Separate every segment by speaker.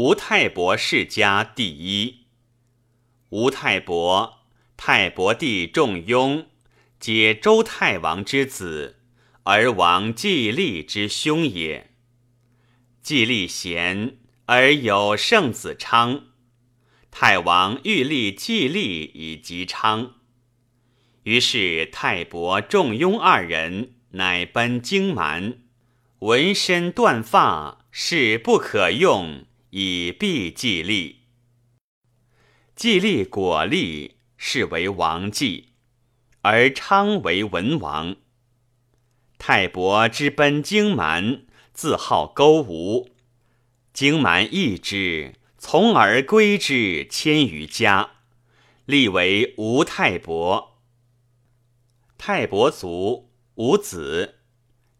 Speaker 1: 吴太伯世家第一。吴太伯，太伯弟仲雍，皆周太王之子，而王季历之兄也。季历贤，而有圣子昌。太王欲立季历以及昌，于是太伯、仲雍二人乃奔荆蛮，纹身断发，誓不可用，以避季历。季历果立，是为王季，而昌为文王。太伯之奔荆蛮，自号勾吴，荆蛮义之。从而归之千余家，立为吴太伯。太伯卒，无子。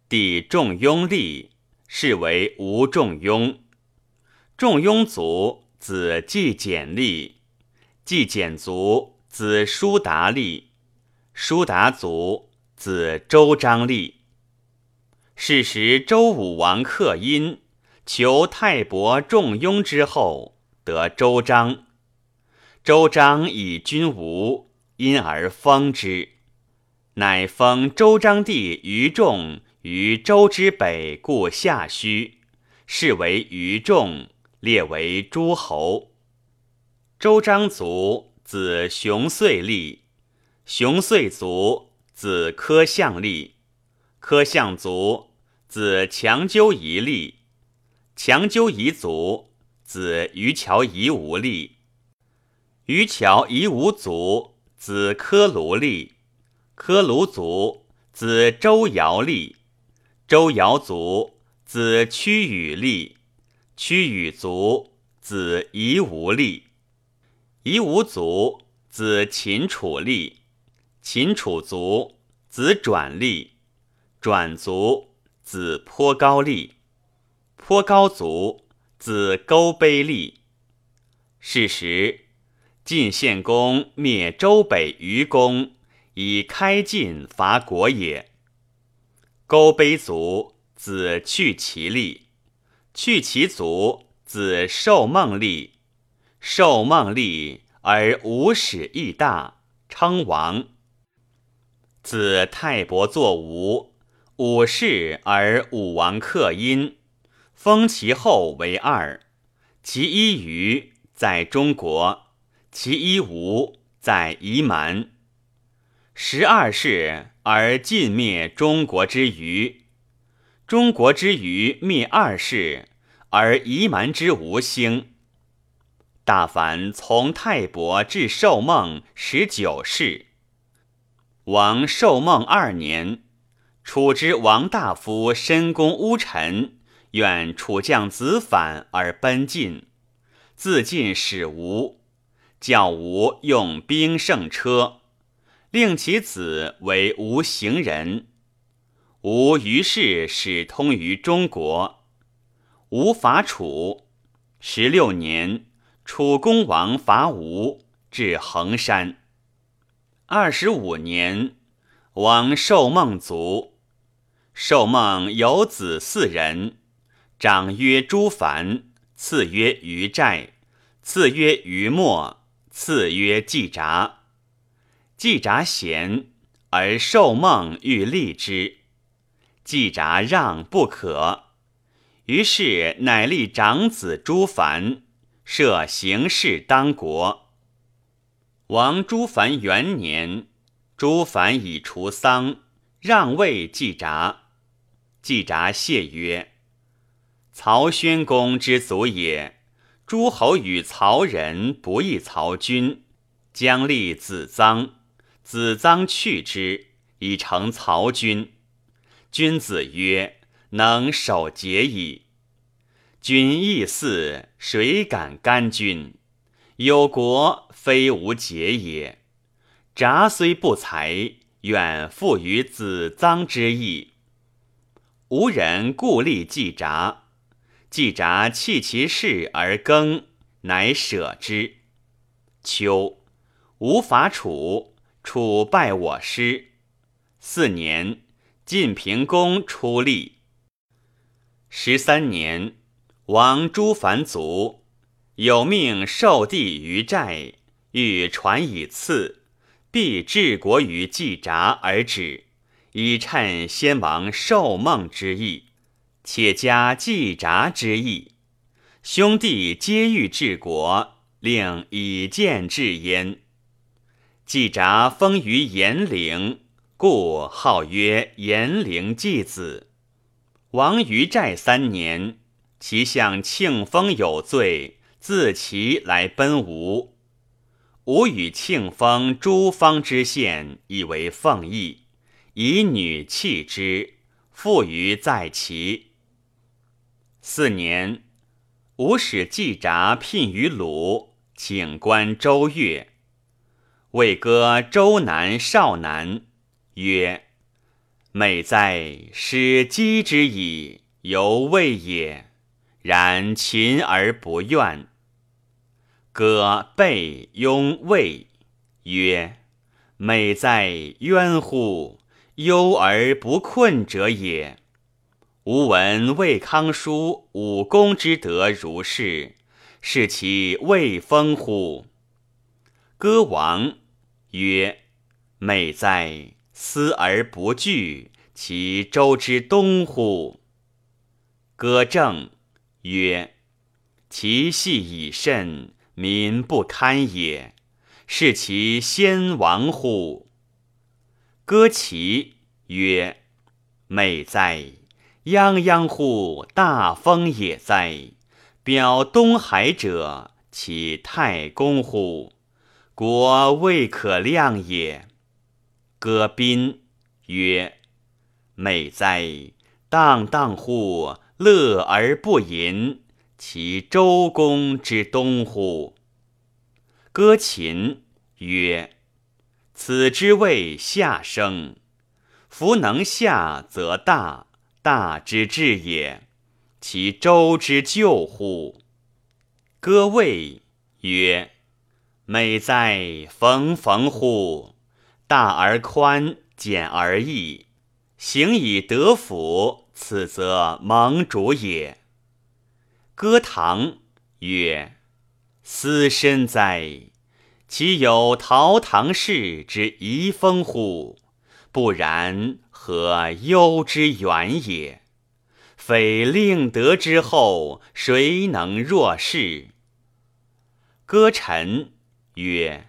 Speaker 1: 弟仲雍立，是为吴仲雍。仲雍卒，子季简立。季简卒，子叔达立。叔达卒，子周章立。是时周武王克殷。求太伯、仲雍之后，得周章。周章以君无，因而封之，乃封周章弟于仲于周之北，故下虚，是为于仲，列为诸侯。周章族，子熊遂立。熊遂族，子柯相立。柯相族，子强纠仪立。强纠夷族，子于乔夷无立；于乔夷无族，子柯卢立；柯卢族，子周尧立；周尧族，子屈羽立；屈与卒，子夷无立；夷无卒，子秦楚立；秦楚卒，子转立；转族，子颇高立。颇高卒，子勾卑立。是时，晋献公灭周北余公，以开晋伐国也。勾卑卒，子去其立。去其族，子受孟立。受孟立而无始亦大，称王。子太伯作吴，武氏而武王克殷。封其后为二，其一虞在中国，其一吴在夷蛮。十二世而尽灭中国之余，中国之虞灭二世，而夷蛮之吴兴。大凡从太伯至寿梦十九世。王寿梦二年，楚之王大夫申公乌臣。愿楚将子反而奔晋，自尽使吴，教吴用兵胜车，令其子为吴行人。吴于是始通于中国。吴伐楚，十六年，楚公王伐吴，至衡山。二十五年，王寿梦卒，寿梦有子四人。长曰朱凡，次曰于寨，次曰于墨，次曰季札。季札贤，而受梦欲立之，季札让不可。于是乃立长子朱凡，设行事当国。王朱凡元年，朱凡以除丧，让位季札。季札谢曰。曹宣公之祖也，诸侯与曹人不义曹君，将立子臧，子臧去之，以成曹君。君子曰：“能守节矣。”君亦似，谁敢干君？有国非无节也。札虽不才，远负于子臧之意。吾人故立季札。季札弃其事而耕，乃舍之。秋，吴伐楚，楚败我师。四年，晋平公出立。十三年，王朱凡卒，有命受地于寨，欲传以赐，必治国于季札而止，以趁先王受梦之意，且加季札之意。兄弟皆欲治国，令以见治焉。季札封于延陵，故号曰延陵季子。王于寨三年，其相庆丰有罪。自其来奔吴，吴与庆丰诸方之县以为奉义，以女弃之，复于在齐。四年，吴使季札聘于鲁，请观周越。魏歌周南少南，曰：“美哉，使击之矣，犹未也。然勤而不怨。”歌备拥魏曰：“美哉冤乎！忧而不困者也。吾闻魏康叔武功之德如是，是其未丰乎？”歌王曰：“美哉思而不惧，其周之东乎？”歌正曰：“其细以甚。”民不堪也，是其先亡乎？歌其曰：“美哉！泱泱乎大风也哉！表东海者，其太公乎？国未可量也。”歌宾曰：“美哉！荡荡乎乐而不淫。”其周公之东乎？歌秦曰：“此之谓下生。夫能下，则大，大之至也。其周之旧乎？”歌魏曰：“美哉，冯冯乎！大而宽，简而易，行以德辅，此则盟主也。”歌唐曰：“斯深哉！其有陶唐氏之遗风乎？不然，何忧之远也？非令德之后，谁能若是？”歌臣曰：“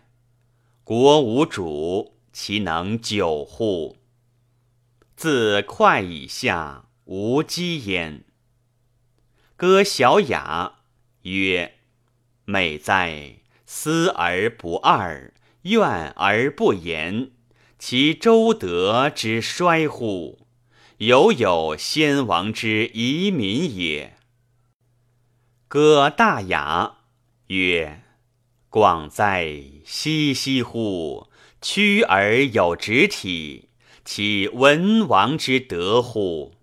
Speaker 1: 国无主，其能久乎？自快以下，无积焉。”歌小雅曰：“美哉，思而不二，怨而不言。其周德之衰乎？犹有先王之遗民也。”歌大雅曰：“广哉，熙熙乎！屈而有直体，岂文王之德乎？”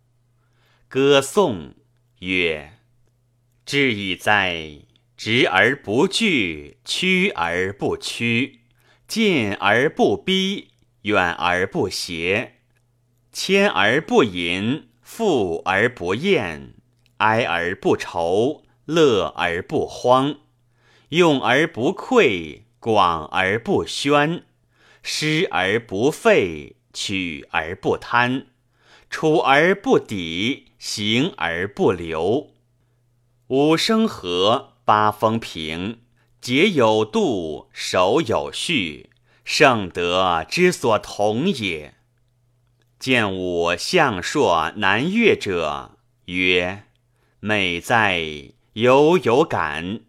Speaker 1: 歌颂曰：至矣哉！直而不拒，屈而不屈，进而不逼，远而不胁，谦而不淫，富而不厌，哀而不愁，乐而不荒，用而不匮，广而不宣，失而不废，取而不贪，处而不抵，行而不留。五声和，八风平，节有度，守有序，圣德之所同也。见吾相朔南越者，曰：“美哉，犹有感。”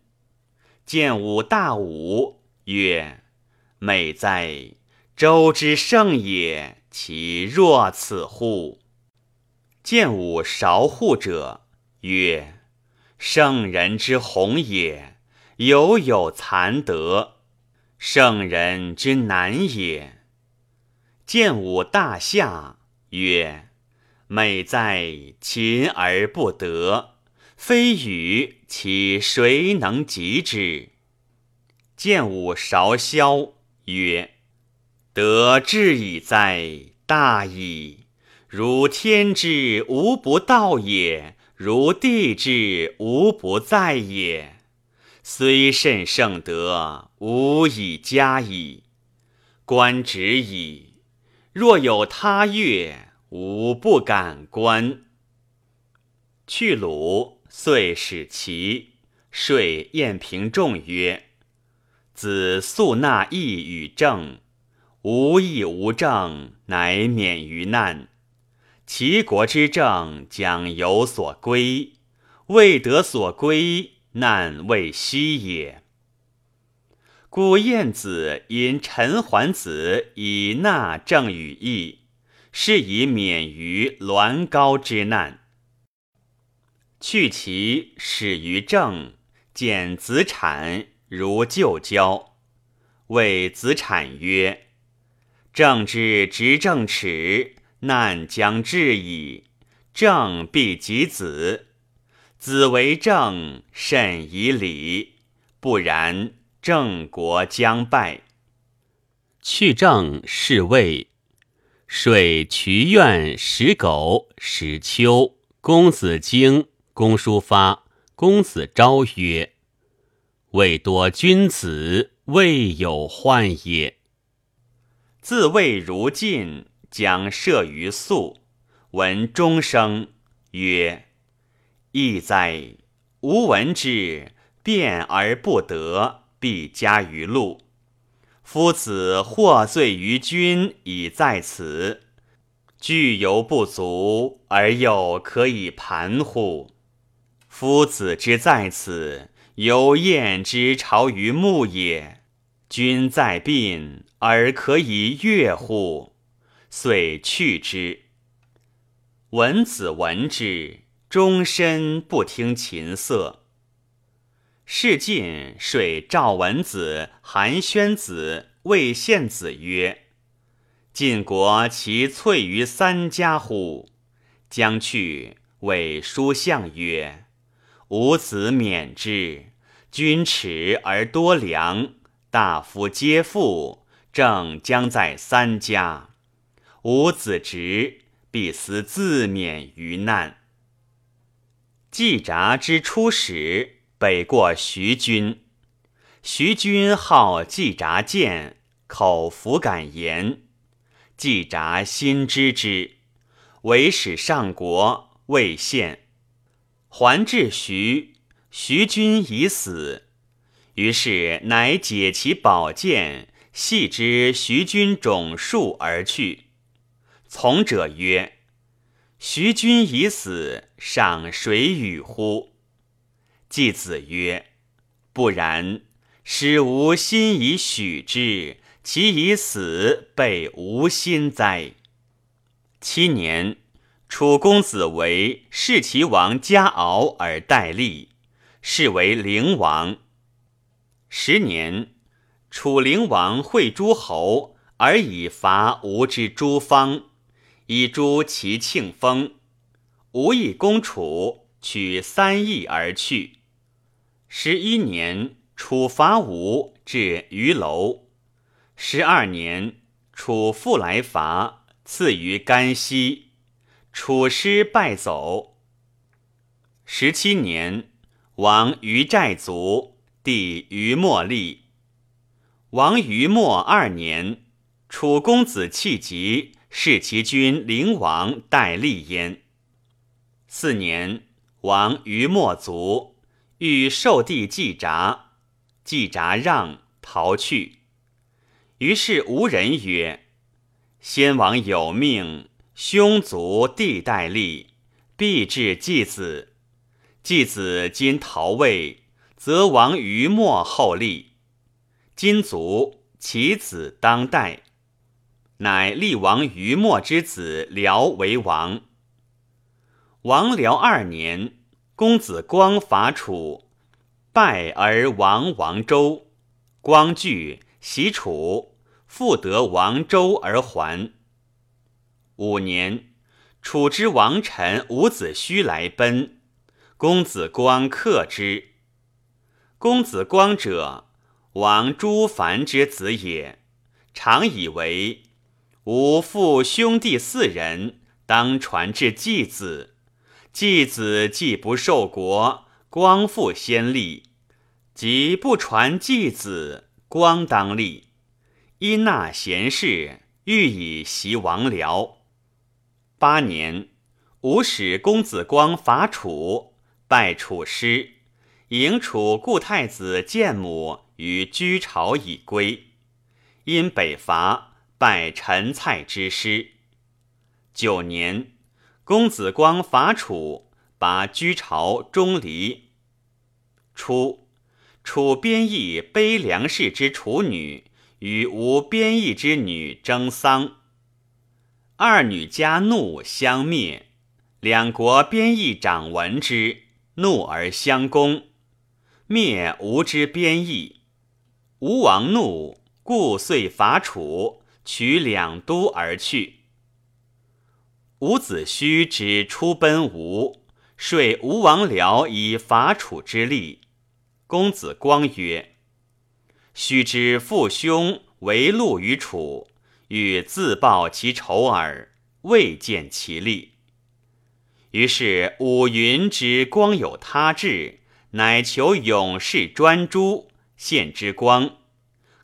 Speaker 1: 见吾大武，曰：“美哉，周之盛也，其若此乎？”见吾韶户者，曰：圣人之宏也，犹有残德；圣人之难也。见吾大夏，曰：美哉，勤而不得，非与其谁能及之？见吾韶萧，曰：德至矣哉，大矣！如天之无不道也。如地之无不在也，虽甚圣德，无以加矣。观止矣。若有他乐，吾不敢观。去鲁，遂使齐。说晏平仲曰：“子素纳义与政，无义无政，乃免于难。齐国之政，将有所归，未得所归。”难未息也。故晏子因陈桓子以纳政与义，是以免于栾高之难。去其始于政，见子产如旧交，谓子产曰：“政之执政耻，难将至矣。政必及子。”子为政，甚以礼；不然，郑国将败。去政是魏，水渠苑、石狗、史丘、公子荆、公叔发、公子昭曰：“未多君子，未有患也。”自谓如晋，将射于宿，闻钟声，曰。亦哉！吾闻之，辩而不得，必加于禄。夫子获罪于君，以在此，具犹不足，而又可以盘乎？夫子之在此，犹晏之朝于穆也。君在病，而可以悦乎？遂去之。文子闻之。终身不听琴瑟。是晋说赵文子、韩宣子、魏献子曰：“晋国其粹于三家乎？”将去，谓书相曰：“吾子免之。君耻而多良，大夫皆富，正将在三家。吾子侄，必思自免于难。”季札之初始，北过徐君。徐君好季札见，口服敢言。季札心知之，为使上国，未献。还至徐，徐君已死。于是乃解其宝剑，系之徐君种树而去。从者曰。徐君已死，赏谁与乎？季子曰：“不然，使吾心以许之，其已死，备无心哉？”七年，楚公子为弑齐王家敖而代立，是为灵王。十年，楚灵王会诸侯，而以伐吴之诸方。以诛其庆封，吴以攻楚，取三邑而去。十一年，楚伐吴，至于楼。十二年，楚复来伐，次于甘溪，楚师败走。十七年，王于寨卒，帝于莫立。王于莫二年，楚公子弃疾。弑其君灵王代立焉。四年，王于莫卒，欲受帝季札，季札让，逃去。于是吴人曰：“先王有命，兄族弟代立，必至季子。季子今逃位，则王于末后立。今卒，其子当代。”乃立王于墨之子辽为王。王辽二年，公子光伐楚，败而亡王周。光惧，袭楚，复得王周而还。五年，楚之王臣伍子胥来奔，公子光克之。公子光者，王朱凡之子也，常以为。吾父兄弟四人，当传至季子。季子既不受国，光复先立，即不传继子，光当立。因纳贤士，欲以袭王僚。八年，吴使公子光伐楚，败楚师，迎楚故太子建母于居巢以归。因北伐，败陈蔡之师。九年，公子光伐楚，拔居巢钟离。初，楚边邑悲梁氏之楚女。与吴边邑之女争丧，二女家怒相灭，两国边邑长闻之，怒而相攻，灭吴之边邑。吴王怒，故遂伐楚，取两都而去。伍子胥之出奔吴，说吴王僚以伐楚之力。公子光曰。须知父兄为戮于楚，欲自报其仇耳，未见其利。于是伍云之光有他志，乃求勇士专诸，献之光。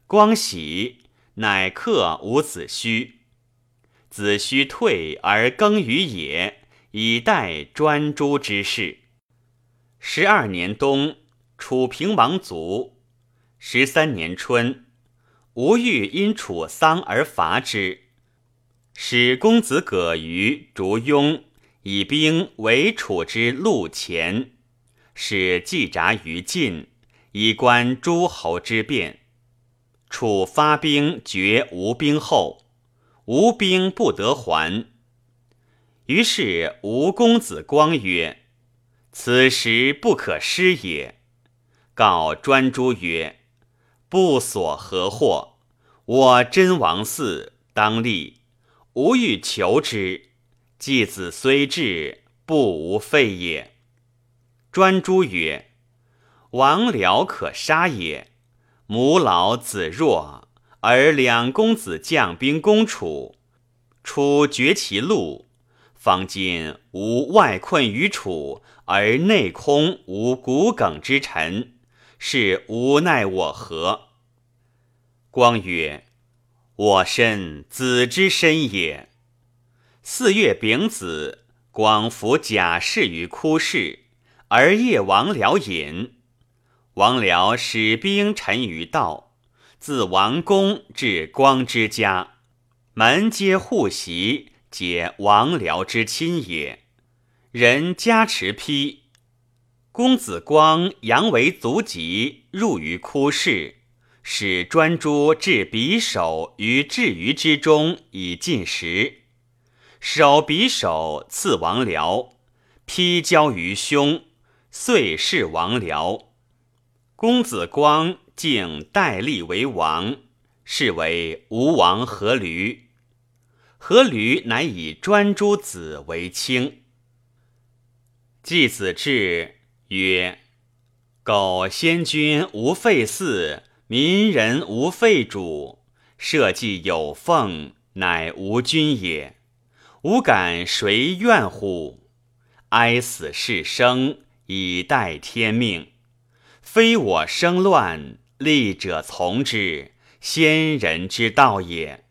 Speaker 1: 光喜，乃克伍子胥。子胥退而耕于野，以待专诸之事。十二年冬，楚平王卒。十三年春，吴欲因楚丧而伐之，使公子葛于逐雍，以兵围楚之路前，使季札于晋，以观诸侯之变。楚发兵绝吴兵后，吴兵不得还。于是吴公子光曰：“此时不可失也。”告专诸曰。不所何祸？我真王嗣当立，吾欲求之。继子虽至，不无废也。专诸曰：“王僚可杀也。母老子弱，而两公子将兵攻楚，楚绝其路。方今无外困于楚，而内空无骨梗之臣。”是无奈我何？光曰：“我身子之身也。”四月丙子，光服甲士于枯室，而夜王僚饮。王僚使兵陈于道，自王宫至光之家，门皆户席，皆王僚之亲也。人加持披。公子光阳为足疾，入于枯室，使专诸置匕首于置鱼之中以进食。手匕首刺王僚，披交于胸，遂弑王僚。公子光竟代立为王，是为吴王阖闾。阖闾乃以专诸子为卿。季子至。曰：苟先君无废嗣，民人无废主，社稷有奉，乃无君也。吾敢谁怨乎？哀死是生，以待天命。非我生乱，利者从之，先人之道也。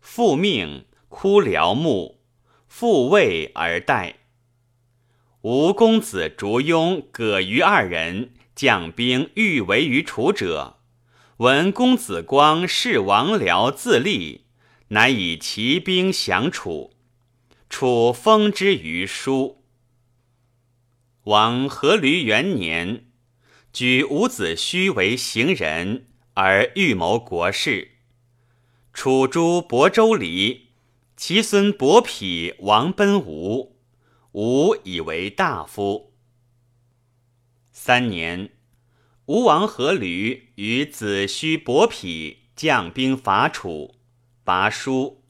Speaker 1: 复命枯辽木，复位而待。吴公子烛庸、葛于二人将兵欲围于楚者，闻公子光弑王僚自立，乃以骑兵降楚。楚封之于舒。王阖闾元年，举伍子胥为行人，而预谋国事。楚诸亳州离，其孙伯嚭王奔吴。吴以为大夫。三年，吴王阖闾与子胥伯嚭将兵伐楚，拔书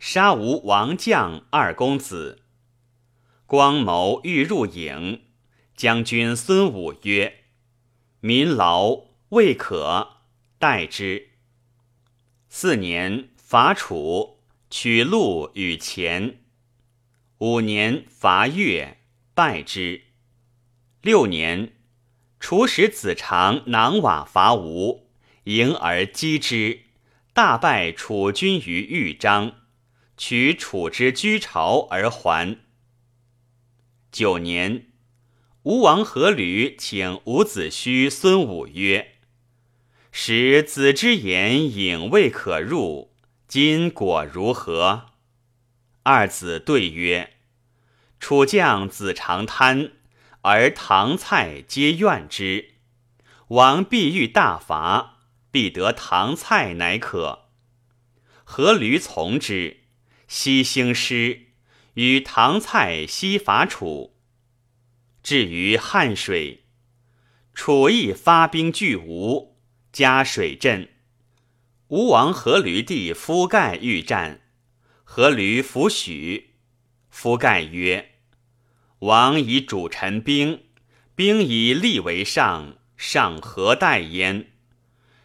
Speaker 1: 杀吴王将二公子。光谋欲入营，将军孙武曰：“民劳未可，待之。”四年，伐楚，取鹿与钱。五年伐越，败之。六年，楚使子长囊瓦伐吴，迎而击之，大败楚军于豫章，取楚之居巢而还。九年，吴王阖闾请伍子胥、孙武曰：“使子之言隐未可入，今果如何？”二子对曰：“楚将子长贪。”而唐蔡皆怨之，王必欲大伐，必得唐蔡乃可。阖闾从之，西兴师，与唐蔡西伐楚。至于汉水，楚亦发兵拒吴，加水镇。吴王阖闾弟夫盖欲战，阖闾弗许。夫盖曰。王以主臣兵，兵以利为上，上何待焉？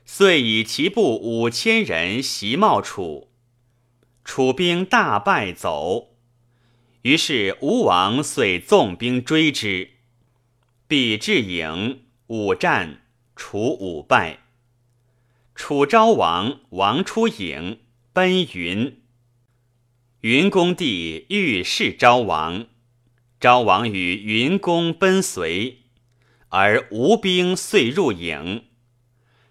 Speaker 1: 遂以其部五千人袭冒楚，楚兵大败走。于是吴王遂纵兵追之，必至郢，五战，楚五败。楚昭王王出郢，奔云。云公帝欲弑昭王。昭王与云公奔随，而吴兵遂入郢。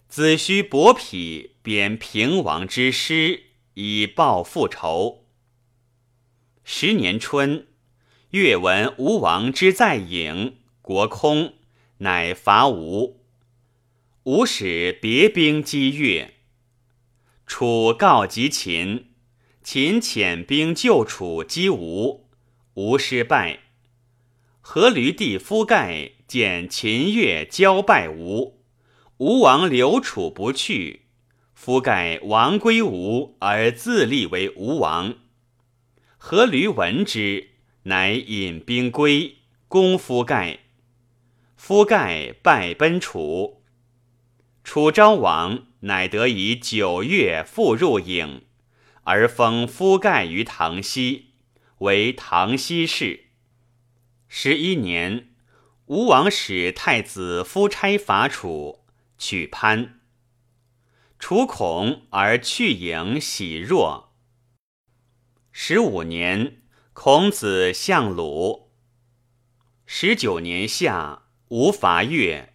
Speaker 1: 子虚伯匹贬平王之师，以报复仇。十年春，越闻吴王之在郢，国空，乃伐吴。吴使别兵击越，楚告急秦，秦遣兵救楚，击吴，吴失败。阖闾弟夫盖见秦越交败吴，吴王留楚不去，夫盖亡归吴而自立为吴王。阖闾闻之，乃引兵归，攻夫盖。夫盖败奔楚。楚昭王乃得以九月复入郢，而封夫盖于唐西，为唐西氏。十一年，吴王使太子夫差伐楚，取潘。楚恐而去郢，喜若。十五年，孔子相鲁。十九年夏，吴伐越，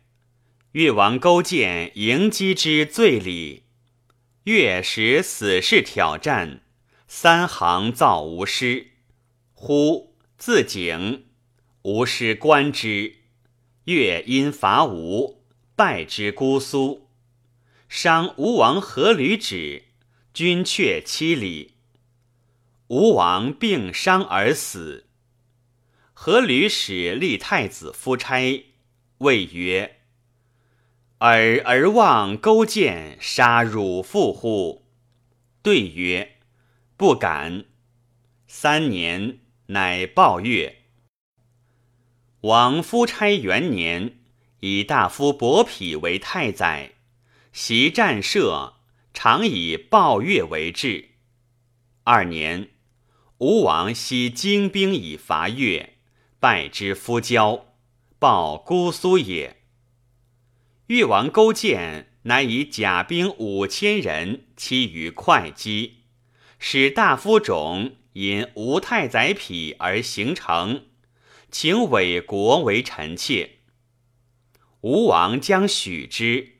Speaker 1: 越王勾践迎击之，罪礼。越使死士挑战，三行造吴师，呼自警。吴师观之，越因伐吴，败之姑苏。伤吴王阖闾止，军却七里。吴王病伤而死。阖闾使立太子夫差，谓曰：“尔而望勾践杀汝父乎？”对曰：“不敢。”三年，乃报越。王夫差元年，以大夫伯嚭为太宰，习战射，常以暴越为志。二年，吴王悉精兵以伐越，败之夫交，报姑苏也。越王勾践乃以甲兵五千人期于会稽，使大夫种因吴太宰匹而行成。请伪国为臣妾，吴王将许之。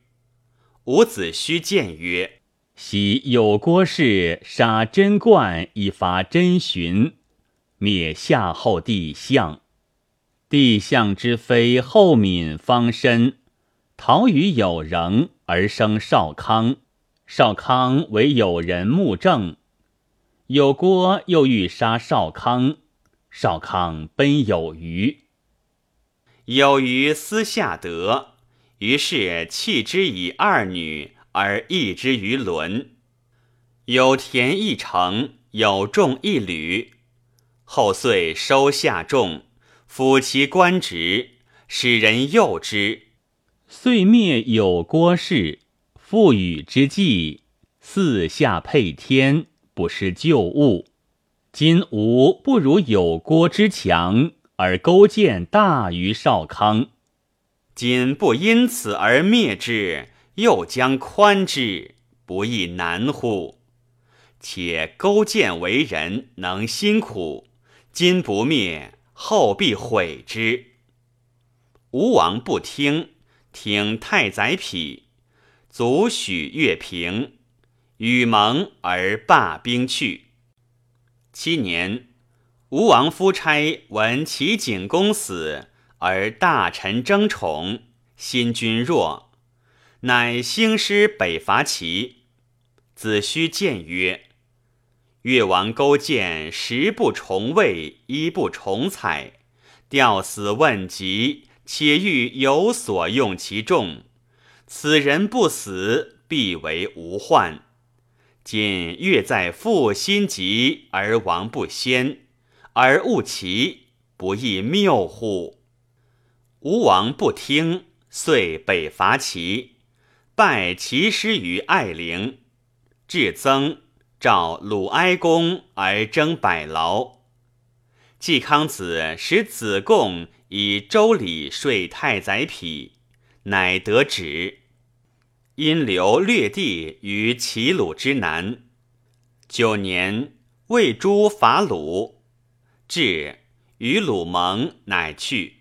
Speaker 1: 伍子胥谏曰：“
Speaker 2: 昔有郭氏杀贞观以伐真荀，灭夏后帝相。帝相之妃后敏方身，逃于有仍而生少康。少康为友人穆正，有郭又欲杀少康。”少康奔有余，
Speaker 1: 有余私下得，于是弃之以二女，而易之于伦。有田一城，有众一旅。后遂收下众，抚其官职，使人诱之，
Speaker 2: 遂灭有郭氏。复与之计，四下配天，不失旧物。今吾不如有郭之强，而勾践大于少康。
Speaker 1: 今不因此而灭之，又将宽之，不亦难乎？且勾践为人能辛苦，今不灭，后必悔之。吴王不听，听太宰匹。卒许乐平，与盟而罢兵去。七年，吴王夫差闻齐景公死，而大臣争宠，心君弱，乃兴师北伐齐。子虚谏曰：“越王勾践食不重味，衣不重彩，吊死问疾，且欲有所用其众。”此人不死，必为无患。今越在负心急而亡不先，而误其不亦谬乎？吴王不听，遂北伐齐，败齐师于艾陵。至曾召鲁哀公而征百劳。季康子使子贡以周礼税太宰匹，乃得旨。因留略地于齐鲁之南。九年，魏诸伐鲁，至与鲁盟，乃去。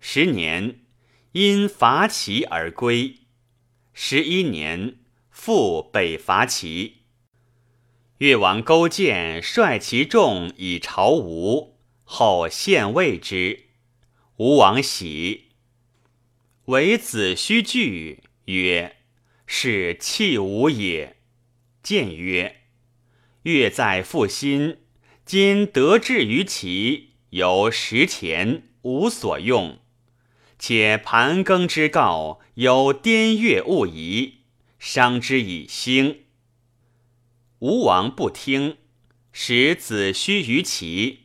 Speaker 1: 十年，因伐齐而归。十一年，复北伐齐。越王勾践率其众以朝吴，后献魏之。吴王喜，为子虚惧。曰：“是弃吾也。”谏曰：“越在复心，今得志于齐，犹食田，无所用。且盘庚之告，有颠月勿疑，伤之以兴。”吴王不听，使子虚于齐。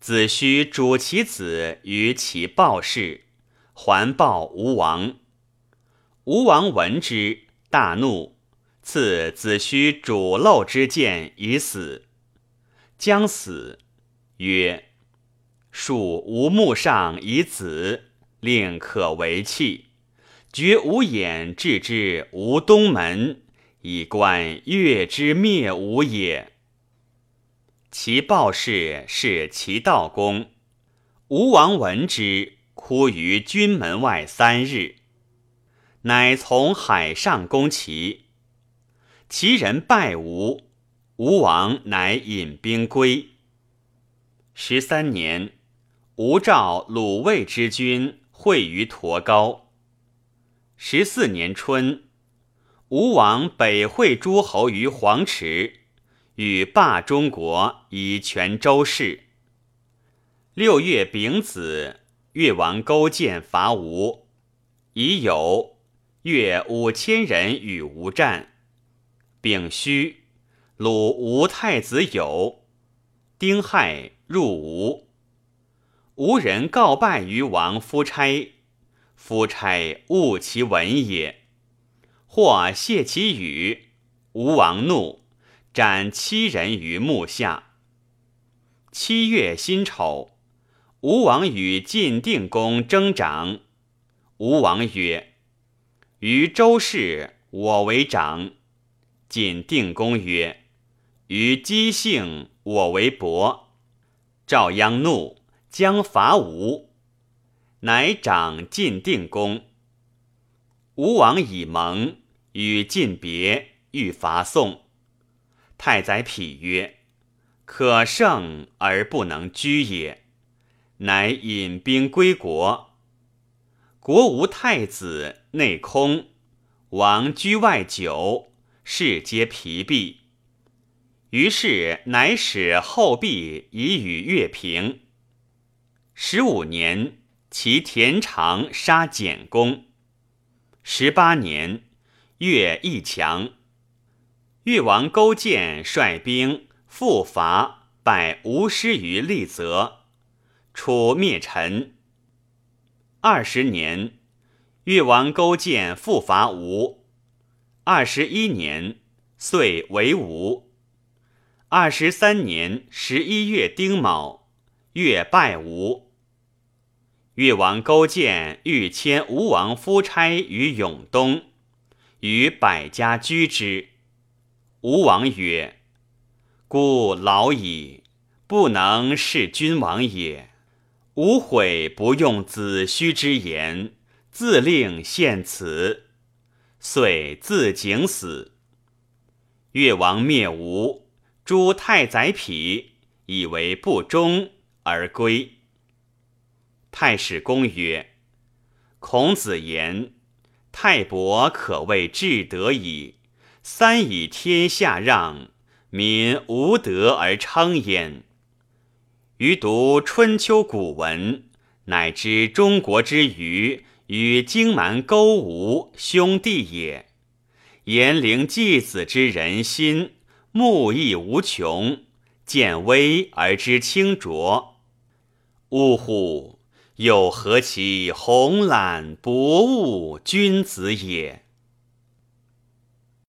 Speaker 1: 子虚主其子于其报事，还报吴王。吴王闻之，大怒，赐子虚主漏之剑以死。将死，曰：“恕吴墓上以子，令可为器。绝无眼，置之吴东门，以观越之灭吴也。”其报事是其道公。吴王闻之，哭于军门外三日。乃从海上攻齐，齐人败吴，吴王乃引兵归。十三年，吴召鲁卫之军会于驼高。十四年春，吴王北会诸侯于黄池，与霸中国以全周氏。六月丙子，越王勾践伐吴，已有。越五千人与吴战，丙戌，鲁吴太子友，丁亥入吴。吴人告败于王夫差，夫差误其文也，或谢其语。吴王怒，斩七人于木下。七月辛丑，吴王与晋定公争长。吴王曰。于周氏，我为长。晋定公曰：“于姬姓，我为伯。”赵鞅怒，将伐吴，乃长晋定公。吴王以盟，与晋别，欲伐宋。太宰匹曰：“可胜而不能居也。”乃引兵归国。国无太子，内空，王居外久，士皆疲弊。于是乃使后壁以与乐平。十五年，其田常杀简公。十八年，越一强。越王勾践率兵复伐，败吴师于利泽，楚灭陈。二十年，越王勾践复伐吴。二十一年，遂为吴。二十三年十一月丁卯，越败吴。越王勾践欲迁吴王夫差于永东，与百家居之。吴王曰：“故老矣，不能事君王也。吾悔不用子虚之言，自令献此，遂自警死。”越王灭吴，诛太宰匹，以为不忠而归。太史公曰：“孔子言，太伯可谓至德矣。三以天下让，民无德而称焉。余读春秋古文，乃知中国之余与荆蛮勾吴兄弟也。颜陵季子之人心，目亦无穷，见微而知清浊。呜呼！”又何其宏览博物君子也！